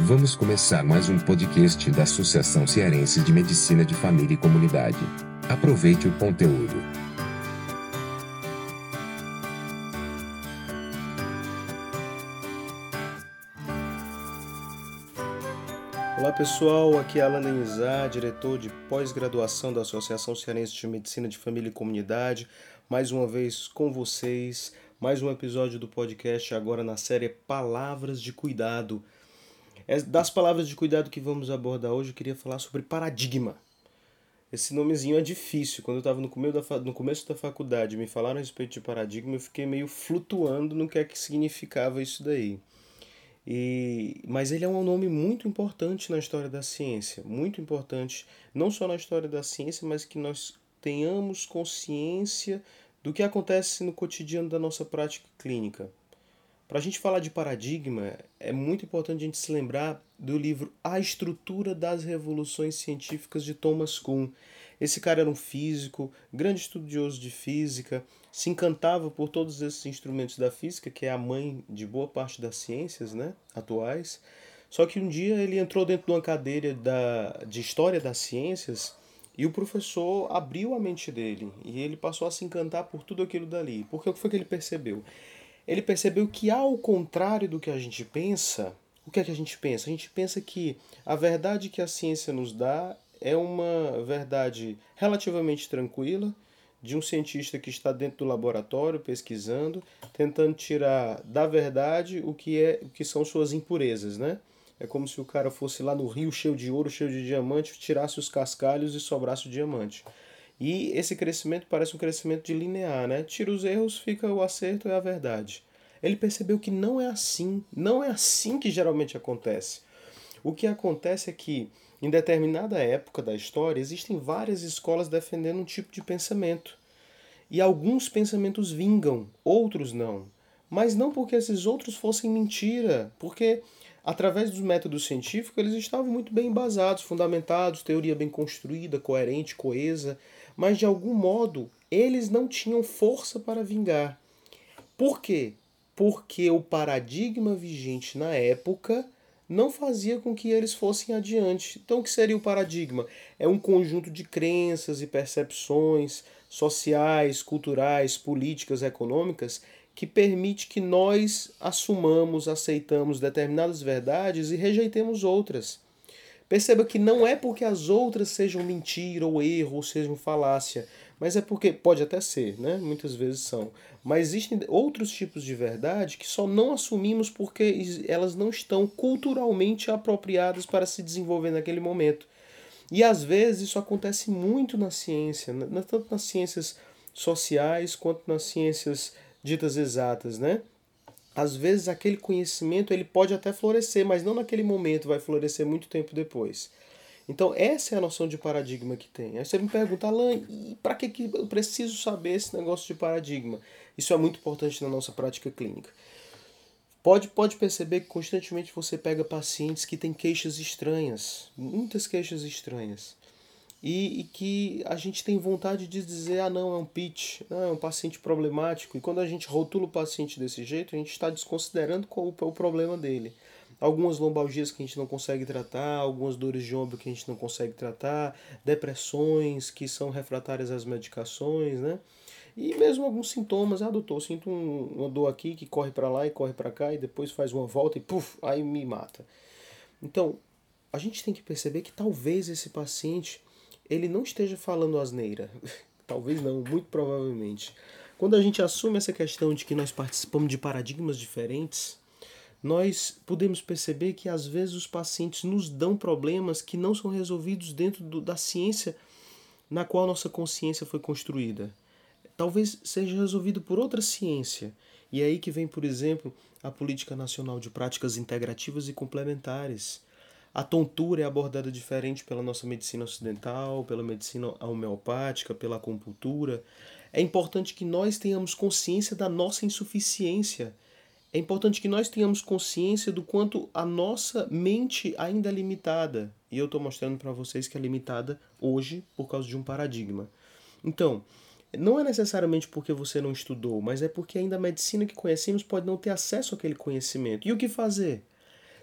Vamos começar mais um podcast da Associação Cearense de Medicina de Família e Comunidade. Aproveite o conteúdo. Olá pessoal, aqui é Alan Denizar, diretor de pós-graduação da Associação Cearense de Medicina de Família e Comunidade. Mais uma vez com vocês, mais um episódio do podcast agora na série Palavras de Cuidado das palavras de cuidado que vamos abordar hoje, eu queria falar sobre paradigma. Esse nomezinho é difícil. Quando eu estava no, no começo da faculdade me falaram a respeito de paradigma, eu fiquei meio flutuando no que é que significava isso daí. E, mas ele é um nome muito importante na história da ciência, muito importante, não só na história da ciência, mas que nós tenhamos consciência do que acontece no cotidiano da nossa prática clínica. Para a gente falar de paradigma, é muito importante a gente se lembrar do livro A Estrutura das Revoluções Científicas de Thomas Kuhn. Esse cara era um físico, grande estudioso de física, se encantava por todos esses instrumentos da física, que é a mãe de boa parte das ciências né, atuais. Só que um dia ele entrou dentro de uma cadeira da, de História das Ciências e o professor abriu a mente dele e ele passou a se encantar por tudo aquilo dali. Porque o que foi que ele percebeu? Ele percebeu que, ao contrário do que a gente pensa, o que é que a gente pensa? A gente pensa que a verdade que a ciência nos dá é uma verdade relativamente tranquila, de um cientista que está dentro do laboratório pesquisando, tentando tirar da verdade o que é o que são suas impurezas, né? É como se o cara fosse lá no rio cheio de ouro, cheio de diamante, tirasse os cascalhos e sobrasse o diamante. E esse crescimento parece um crescimento de linear, né? Tira os erros, fica o acerto e a verdade. Ele percebeu que não é assim, não é assim que geralmente acontece. O que acontece é que, em determinada época da história, existem várias escolas defendendo um tipo de pensamento. E alguns pensamentos vingam, outros não. Mas não porque esses outros fossem mentira, porque através dos métodos científicos eles estavam muito bem embasados, fundamentados, teoria bem construída, coerente, coesa mas de algum modo eles não tinham força para vingar. Por quê? Porque o paradigma vigente na época não fazia com que eles fossem adiante. Então, o que seria o paradigma? É um conjunto de crenças e percepções sociais, culturais, políticas, econômicas que permite que nós assumamos, aceitamos determinadas verdades e rejeitemos outras. Perceba que não é porque as outras sejam mentira ou erro ou sejam falácia, mas é porque pode até ser, né? Muitas vezes são. Mas existem outros tipos de verdade que só não assumimos porque elas não estão culturalmente apropriadas para se desenvolver naquele momento. E às vezes isso acontece muito na ciência, tanto nas ciências sociais quanto nas ciências ditas exatas, né? Às vezes aquele conhecimento ele pode até florescer, mas não naquele momento, vai florescer muito tempo depois. Então essa é a noção de paradigma que tem. Aí você me pergunta, Alan, e para que, que eu preciso saber esse negócio de paradigma? Isso é muito importante na nossa prática clínica. Pode, pode perceber que constantemente você pega pacientes que têm queixas estranhas, muitas queixas estranhas e, e, que a gente tem vontade de dizer, ah não, é um pitch, ah, é um paciente problemático. E quando a gente rotula o paciente desse jeito, a gente está desconsiderando qual o problema dele. Algumas lombalgias que a gente não consegue tratar, algumas dores de ombro que a gente não consegue tratar, depressões que são refratárias às medicações, né? E mesmo alguns sintomas, ah doutor, sinto um, uma dor aqui que corre para lá e corre para cá e depois faz uma volta e puf, aí me mata. Então, a gente tem que perceber que talvez esse paciente ele não esteja falando asneira. Talvez não, muito provavelmente. Quando a gente assume essa questão de que nós participamos de paradigmas diferentes, nós podemos perceber que às vezes os pacientes nos dão problemas que não são resolvidos dentro do, da ciência na qual nossa consciência foi construída. Talvez seja resolvido por outra ciência. E é aí que vem, por exemplo, a Política Nacional de Práticas Integrativas e Complementares a tontura é abordada diferente pela nossa medicina ocidental, pela medicina homeopática, pela acupuntura. É importante que nós tenhamos consciência da nossa insuficiência. É importante que nós tenhamos consciência do quanto a nossa mente ainda é limitada. E eu estou mostrando para vocês que é limitada hoje por causa de um paradigma. Então, não é necessariamente porque você não estudou, mas é porque ainda a medicina que conhecemos pode não ter acesso àquele conhecimento. E o que fazer?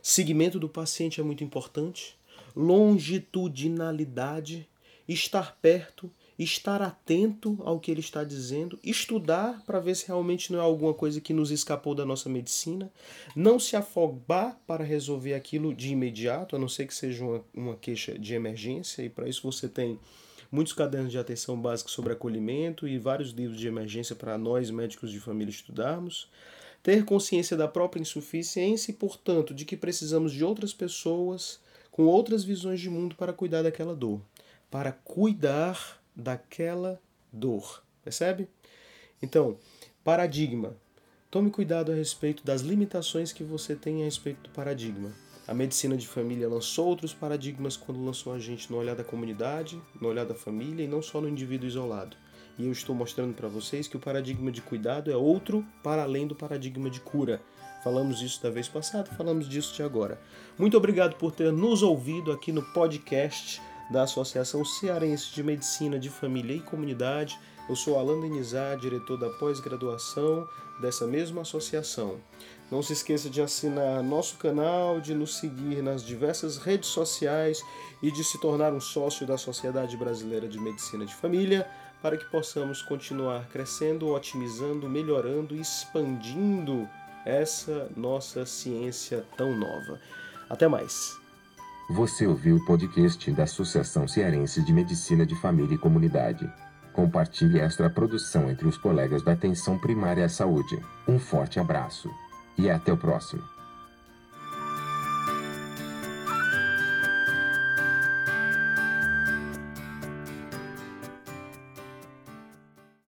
Segmento do paciente é muito importante. Longitudinalidade, estar perto, estar atento ao que ele está dizendo, estudar para ver se realmente não é alguma coisa que nos escapou da nossa medicina, não se afobar para resolver aquilo de imediato, a não ser que seja uma, uma queixa de emergência, e para isso você tem muitos cadernos de atenção básica sobre acolhimento e vários livros de emergência para nós, médicos de família, estudarmos. Ter consciência da própria insuficiência e, portanto, de que precisamos de outras pessoas com outras visões de mundo para cuidar daquela dor. Para cuidar daquela dor. Percebe? Então, paradigma. Tome cuidado a respeito das limitações que você tem a respeito do paradigma. A medicina de família lançou outros paradigmas quando lançou a gente no olhar da comunidade, no olhar da família e não só no indivíduo isolado. E eu estou mostrando para vocês que o paradigma de cuidado é outro para além do paradigma de cura. Falamos isso da vez passada, falamos disso de agora. Muito obrigado por ter nos ouvido aqui no podcast da Associação Cearense de Medicina de Família e Comunidade. Eu sou Alan Denizar, diretor da pós-graduação dessa mesma associação. Não se esqueça de assinar nosso canal, de nos seguir nas diversas redes sociais e de se tornar um sócio da Sociedade Brasileira de Medicina de Família para que possamos continuar crescendo, otimizando, melhorando e expandindo essa nossa ciência tão nova. Até mais! Você ouviu o podcast da Associação Cearense de Medicina de Família e Comunidade. Compartilhe esta produção entre os colegas da Atenção Primária à Saúde. Um forte abraço e até o próximo.